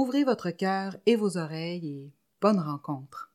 Ouvrez votre cœur et vos oreilles et bonne rencontre.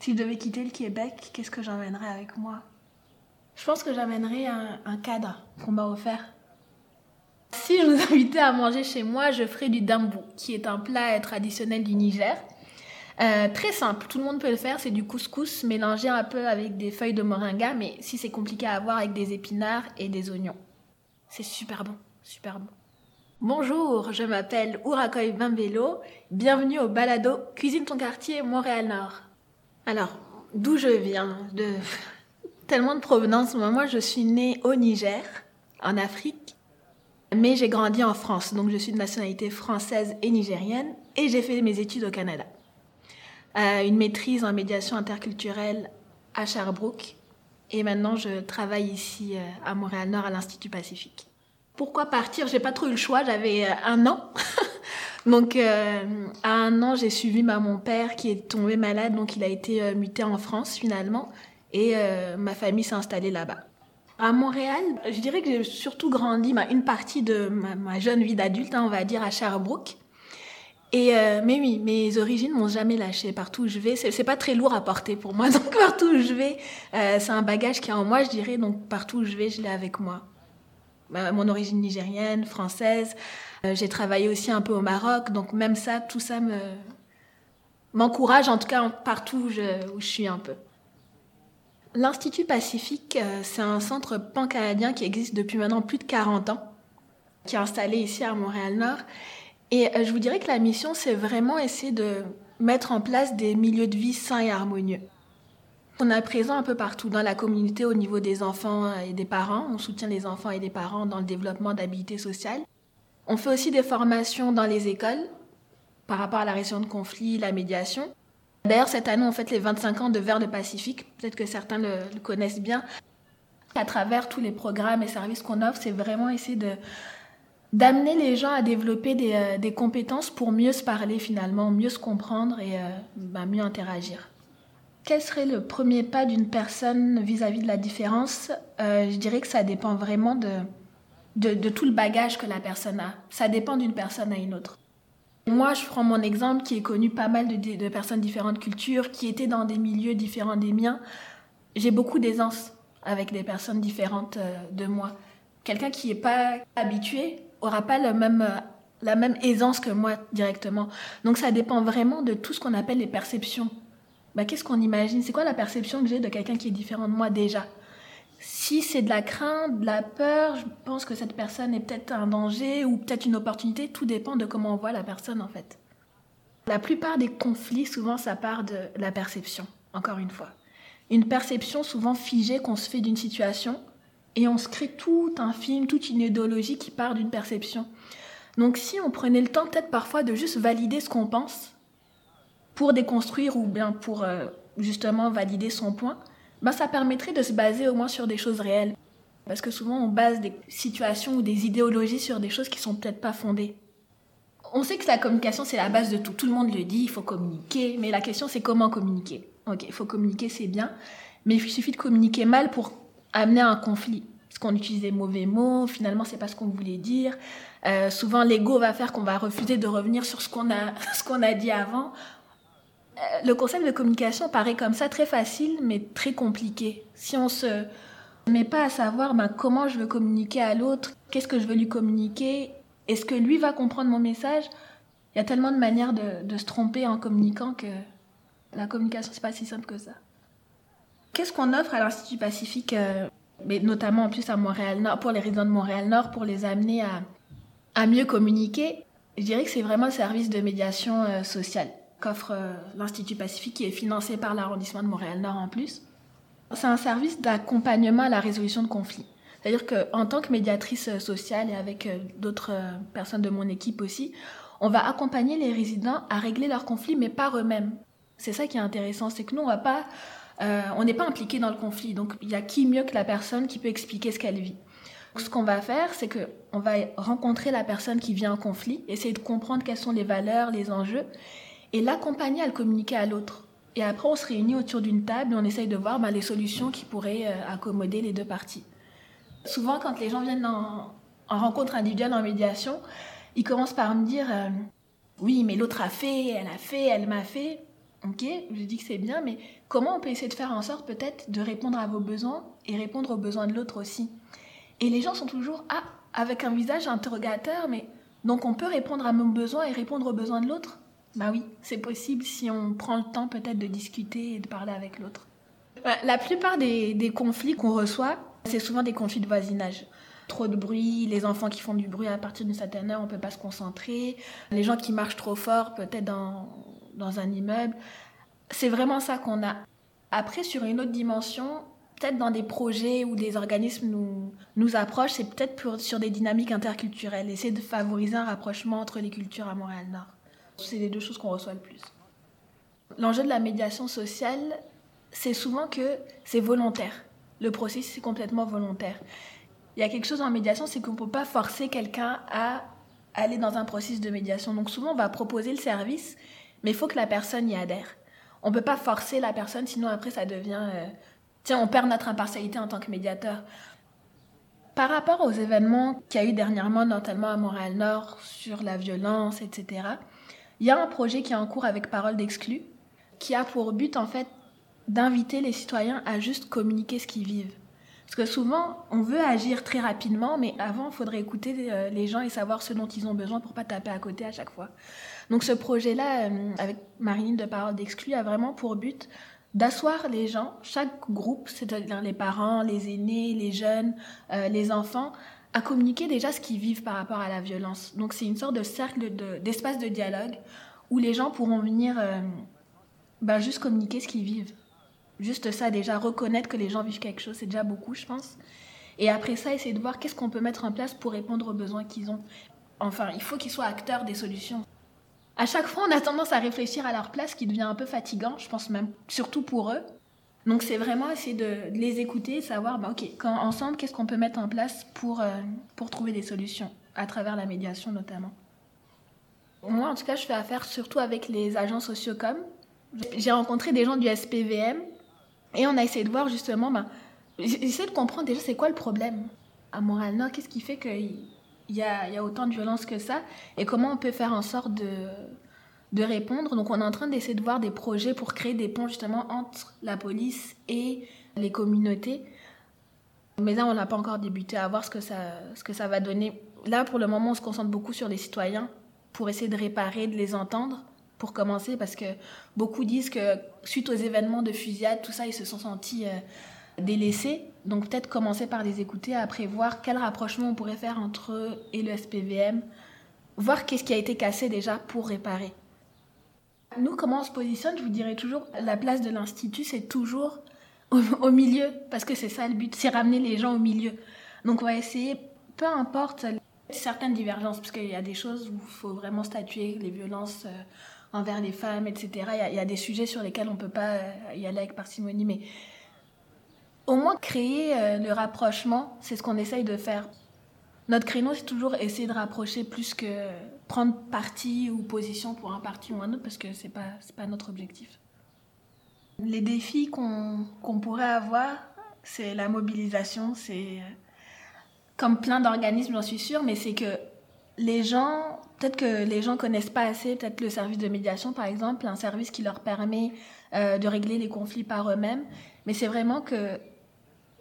Si je devais quitter le Québec, qu'est-ce que j'emmènerais avec moi? Je pense que j'emmènerais un, un cadre qu'on m'a offert. Si je vous invitais à manger chez moi, je ferais du dambu, qui est un plat traditionnel du Niger. Euh, très simple, tout le monde peut le faire, c'est du couscous mélangé un peu avec des feuilles de moringa, mais si c'est compliqué à avoir avec des épinards et des oignons. C'est super bon, super bon. Bonjour, je m'appelle Urakoy Bambello, bienvenue au balado Cuisine ton quartier Montréal-Nord. Alors, d'où je viens De tellement de provenance, moi je suis née au Niger, en Afrique, mais j'ai grandi en France, donc je suis de nationalité française et nigérienne, et j'ai fait mes études au Canada. Euh, une maîtrise en médiation interculturelle à Sherbrooke, et maintenant je travaille ici euh, à Montréal-Nord à l'Institut Pacifique. Pourquoi partir? J'ai pas trop eu le choix, j'avais euh, un an. donc euh, à un an, j'ai suivi ma, mon père qui est tombé malade, donc il a été euh, muté en France finalement, et ma famille s'est installée là-bas. À Montréal, je dirais que j'ai surtout grandi ma, une partie de ma, jeune vie d'adulte, hein, on va dire, à Sherbrooke. Et mais oui, mes origines m'ont jamais lâché. Partout où je vais, c'est pas très lourd à porter pour moi. Donc partout où je vais, c'est un bagage qui est en moi, je dirais. Donc partout où je vais, je l'ai avec moi. Mon origine nigérienne, française. Euh, J'ai travaillé aussi un peu au Maroc. Donc même ça, tout ça me m'encourage, en tout cas partout où je, où je suis un peu. L'Institut Pacifique, euh, c'est un centre pan-canadien qui existe depuis maintenant plus de 40 ans, qui est installé ici à Montréal-Nord. Et euh, je vous dirais que la mission, c'est vraiment essayer de mettre en place des milieux de vie sains et harmonieux. On est présent un peu partout dans la communauté au niveau des enfants et des parents. On soutient les enfants et les parents dans le développement d'habilité sociale. On fait aussi des formations dans les écoles par rapport à la résolution de conflits, la médiation. D'ailleurs, cette année, on fête les 25 ans de Vers de Pacifique. Peut-être que certains le, le connaissent bien. À travers tous les programmes et services qu'on offre, c'est vraiment essayer de d'amener les gens à développer des, euh, des compétences pour mieux se parler finalement, mieux se comprendre et bah, mieux interagir. Quel serait le premier pas d'une personne vis-à-vis de la différence Euh, Je dirais que ça dépend vraiment de, tout le bagage que la personne a. Ça dépend d'une personne à une autre. Moi, je prends mon exemple qui est connu pas mal de, de personnes différentes cultures, qui étaient dans des milieux différents des miens. J'ai beaucoup d'aisance avec des personnes différentes euh, de moi. Quelqu'un qui n'est pas habitué aura pas le même, euh, la même aisance que moi directement. Donc ça dépend vraiment de tout ce qu'on appelle les perceptions. Bah, Qu'est-ce qu'on imagine? C'est quoi la perception que j'ai de quelqu'un qui est différent de moi déjà? Si c'est de la crainte, de la peur, je pense que cette personne est peut-être un danger ou peut-être une opportunité. Tout dépend de comment on voit la personne en fait. La plupart des conflits, souvent, ça part de la perception, encore une fois. Une perception souvent figée qu'on se fait d'une situation et on se crée tout un film, toute une idéologie qui part d'une perception. Donc si on prenait le temps peut-être parfois de juste valider ce qu'on pense pour déconstruire ou bien pour euh, justement valider son point, ben ça permettrait de se baser au moins sur des choses réelles. Parce que souvent on base des situations ou des idéologies sur des choses qui sont peut-être pas fondées. On sait que la communication c'est la base de tout. Tout le monde le dit, il faut communiquer, mais la question c'est comment communiquer. Ok, il faut communiquer, c'est bien, mais il suffit de communiquer mal pour amener un conflit. Parce qu'on utilise des mauvais mots, finalement c'est pas ce qu'on voulait dire. Euh, souvent l'ego va faire qu'on va refuser de revenir sur ce qu'on a, ce qu'on a dit avant. Le concept de communication paraît comme ça très facile, mais très compliqué. Si on se met pas à savoir ben, comment je veux communiquer à l'autre, qu'est-ce que je veux lui communiquer, est-ce que lui va comprendre mon message, il y a tellement de manières de, se tromper en communiquant que la communication c'est pas si simple que ça. Qu'est-ce qu'on offre à l'Institut Pacifique, euh, mais notamment en plus à Montréal-Nord, pour les résidents de Montréal-Nord, pour les amener à, à mieux communiquer? Je dirais que c'est vraiment le service de médiation euh, sociale qu'offre euh, l'Institut Pacifique, qui est financé par l'arrondissement de Montréal-Nord en plus. C'est un service d'accompagnement à la résolution de conflits. C'est-à-dire qu'en tant que médiatrice sociale et avec euh, d'autres euh, personnes de mon équipe aussi, on va accompagner les résidents à régler leurs conflits, mais par eux-mêmes. C'est ça qui est intéressant, c'est que nous, on euh, n'est pas impliqué dans le conflit. Donc, il y a qui mieux que la personne qui peut expliquer ce qu'elle vit. ce qu'on va faire, c'est que on va rencontrer la personne qui vit en conflit, essayer de comprendre quelles sont les valeurs, les enjeux, et l'accompagner à le communiquer à l'autre. Et après, on se réunit autour d'une table et on essaye de voir bah, les solutions qui pourraient euh, accommoder les deux parties. Souvent, quand les gens viennent en, rencontre individuelle, en médiation, ils commencent par me dire euh, Oui, mais l'autre a fait, elle a fait, elle m'a fait. Ok, je dis que c'est bien, mais comment on peut essayer de faire en sorte peut-être de répondre à vos besoins et répondre aux besoins de l'autre aussi? Et les gens sont toujours Ah, avec un visage interrogateur, mais donc on peut répondre à mon besoin et répondre aux besoins de l'autre? Bah oui, c'est possible si on prend le temps peut-être de discuter et de parler avec l'autre. La plupart des, conflits qu'on reçoit, c'est souvent des conflits de voisinage. Trop de bruit, les enfants qui font du bruit à partir d'une certaine heure, on ne peut pas se concentrer. Les gens qui marchent trop fort, peut-être dans, dans un immeuble. C'est vraiment ça qu'on a. Après, sur une autre dimension, peut-être dans des projets où des organismes nous, nous approchent, c'est peut-être sur des dynamiques interculturelles, essayer de favoriser un rapprochement entre les cultures à Montréal-Nord. C'est les deux choses qu'on reçoit le plus. L'enjeu de la médiation sociale, c'est souvent que c'est volontaire. Le processus est complètement volontaire. Il y a quelque chose en médiation, c'est qu'on ne peut pas forcer quelqu'un à aller dans un processus de médiation. Donc souvent, on va proposer le service, mais il faut que la personne y adhère. On ne peut pas forcer la personne, sinon après, ça devient... Euh, tiens, on perd notre impartialité en tant que médiateur. Par rapport aux événements qu'il y a eu dernièrement, notamment à Montréal-Nord, sur la violence, etc., il y a un projet qui est en cours avec Parole d'Exclus, qui a pour but en fait d'inviter les citoyens à juste communiquer ce qu'ils vivent. Parce que souvent, on veut agir très rapidement, mais avant, il faudrait écouter euh, les gens et savoir ce dont ils ont besoin pour pas taper à côté à chaque fois. Donc ce projet-là, euh, avec Marine de Parole d'Exclus, a vraiment pour but d'asseoir les gens, chaque groupe, c'est-à-dire les parents, les aînés, les jeunes, euh, les enfants, à communiquer déjà ce qu'ils vivent par rapport à la violence. Donc c'est une sorte de cercle d'espace de, dialogue où les gens pourront venir euh, ben, juste communiquer ce qu'ils vivent. Juste ça, déjà reconnaître que les gens vivent quelque chose, c'est déjà beaucoup, je pense. Et après ça, essayer de voir qu'est-ce qu'on peut mettre en place pour répondre aux besoins qu'ils ont. Enfin, il faut qu'ils soient acteurs des solutions. À chaque fois, on a tendance à réfléchir à leur place, qui devient un peu fatigant, je pense même surtout pour eux. Donc c'est vraiment essayer de, les écouter, savoir, bah, ok, ensemble, qu'est-ce qu'on peut mettre en place pour, euh, pour trouver des solutions, à travers la médiation notamment. Moi, en tout cas, je fais affaire surtout avec les agents sociocom. J'ai rencontré des gens du SPVM et on a essayé de voir justement, bah, j'essaie de comprendre déjà c'est quoi le problème à Montréal-Nord, qu'est-ce qui fait qu'il y a, y a autant de violence que ça et comment on peut faire en sorte de, de répondre. Donc on est en train d'essayer de voir des projets pour créer des ponts justement entre la police et les communautés. Mais là, on n'a pas encore débuté à voir ce que, ça, ce que ça va donner. Là, pour le moment, on se concentre beaucoup sur les citoyens pour essayer de réparer, de les entendre, pour commencer, parce que beaucoup disent que suite aux événements de fusillade, tout ça, ils se sont sentis euh, délaissés. Donc peut-être commencer par les écouter, après voir quel rapprochement on pourrait faire entre eux et le SPVM, voir qu'est-ce qui a été cassé déjà pour réparer. Nous, comment on se positionne, je vous dirais toujours, la place de l'Institut, c'est toujours au, milieu, parce que c'est ça le but, c'est ramener les gens au milieu. Donc on va essayer, peu importe certaines divergences, parce qu'il y a des choses où il faut vraiment statuer, les violences euh, envers les femmes, etc. Il y, a, des sujets sur lesquels on ne peut pas euh, y aller avec parcimonie, mais au moins créer euh, le rapprochement, c'est ce qu'on essaye de faire. Notre créneau, c'est toujours essayer de rapprocher plus que prendre parti ou position pour un parti ou un autre, parce que ce n'est pas, pas notre objectif. Les défis qu'on pourrait avoir, c'est la mobilisation, c'est comme plein d'organismes, j'en suis sûre, mais c'est que les gens, peut-être que les gens connaissent pas assez, peut-être le service de médiation par exemple, un service qui leur permet euh, de régler les conflits par eux-mêmes, mais c'est vraiment que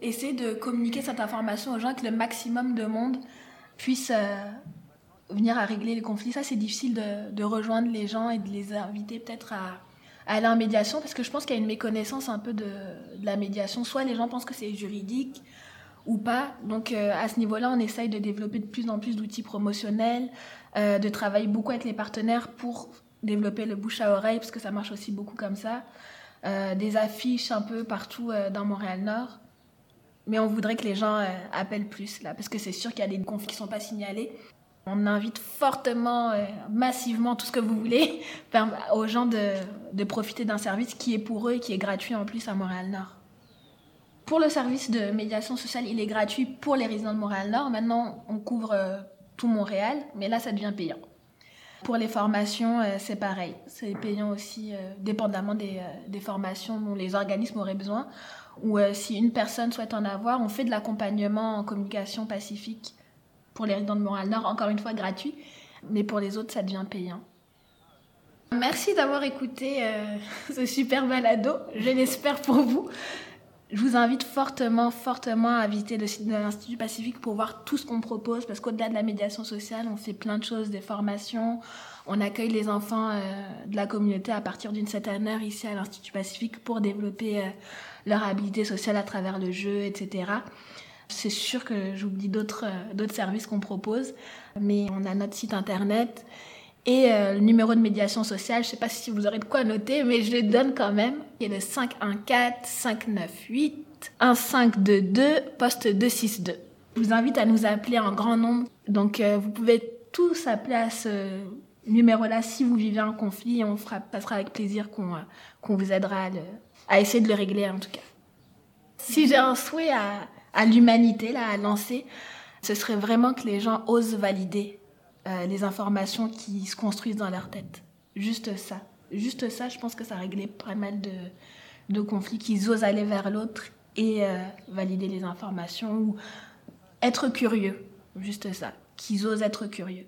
essayer de communiquer cette information aux gens, que le maximum de monde puisse euh, venir à régler les conflits. Ça, c'est difficile de, rejoindre les gens et de les inviter peut-être à, aller en médiation, parce que je pense qu'il y a une méconnaissance un peu de, la médiation. Soit les gens pensent que c'est juridique ou pas. Donc euh, à ce niveau-là, on essaye de développer de plus en plus d'outils promotionnels, euh, de travailler beaucoup avec les partenaires pour développer le bouche à oreille, parce que ça marche aussi beaucoup comme ça. des affiches un peu partout dans Montréal-Nord. Mais on voudrait que les gens euh, appellent plus là, parce que c'est sûr qu'il y a des conflits qui ne sont pas signalés. On invite fortement, euh, massivement, tout ce que vous voulez, aux gens de, profiter d'un service qui est pour eux et qui est gratuit en plus à Montréal-Nord. Pour le service de médiation sociale, il est gratuit pour les résidents de Montréal-Nord. Maintenant, on couvre euh, tout Montréal, mais là, ça devient payant. Pour les formations, c'est pareil. C'est payant aussi, dépendamment des, des, formations dont les organismes auraient besoin. Ou si une personne souhaite en avoir, on fait de l'accompagnement en communication pacifique pour les résidents de Montréal-Nord, encore une fois gratuit, mais pour les autres, ça devient payant. Merci d'avoir écouté euh, ce super balado, je l'espère pour vous. Je vous invite fortement, fortement à visiter l'Institut Pacifique pour voir tout ce qu'on propose, parce qu'au-delà de la médiation sociale, on fait plein de choses, des formations, on accueille les enfants euh, de la communauté à partir d'une certaine heure ici à l'Institut Pacifique pour développer euh, leur habilité sociale à travers le jeu, etc. C'est sûr que j'oublie d'autres euh, d'autres services qu'on propose, mais on a notre site internet et le numéro de médiation sociale. Je ne sais pas si vous aurez de quoi noter, mais je le donne quand même. Il est le 514 598 1522 poste 262. Je vous invite à nous appeler en grand nombre. Donc vous pouvez tous appeler à ce numéro-là si vous vivez un conflit. On fera, passera avec plaisir qu'on qu'on vous aidera à, à essayer de le régler en tout cas. Si j'ai un souhait à, l'humanité à lancer, ce serait vraiment que les gens osent valider euh, les informations qui se construisent dans leur tête. Juste ça. Juste ça, je pense que ça réglait pas mal de, conflits, qu'ils osent aller vers l'autre et euh, valider les informations ou être curieux. Juste ça. Qu'ils osent être curieux.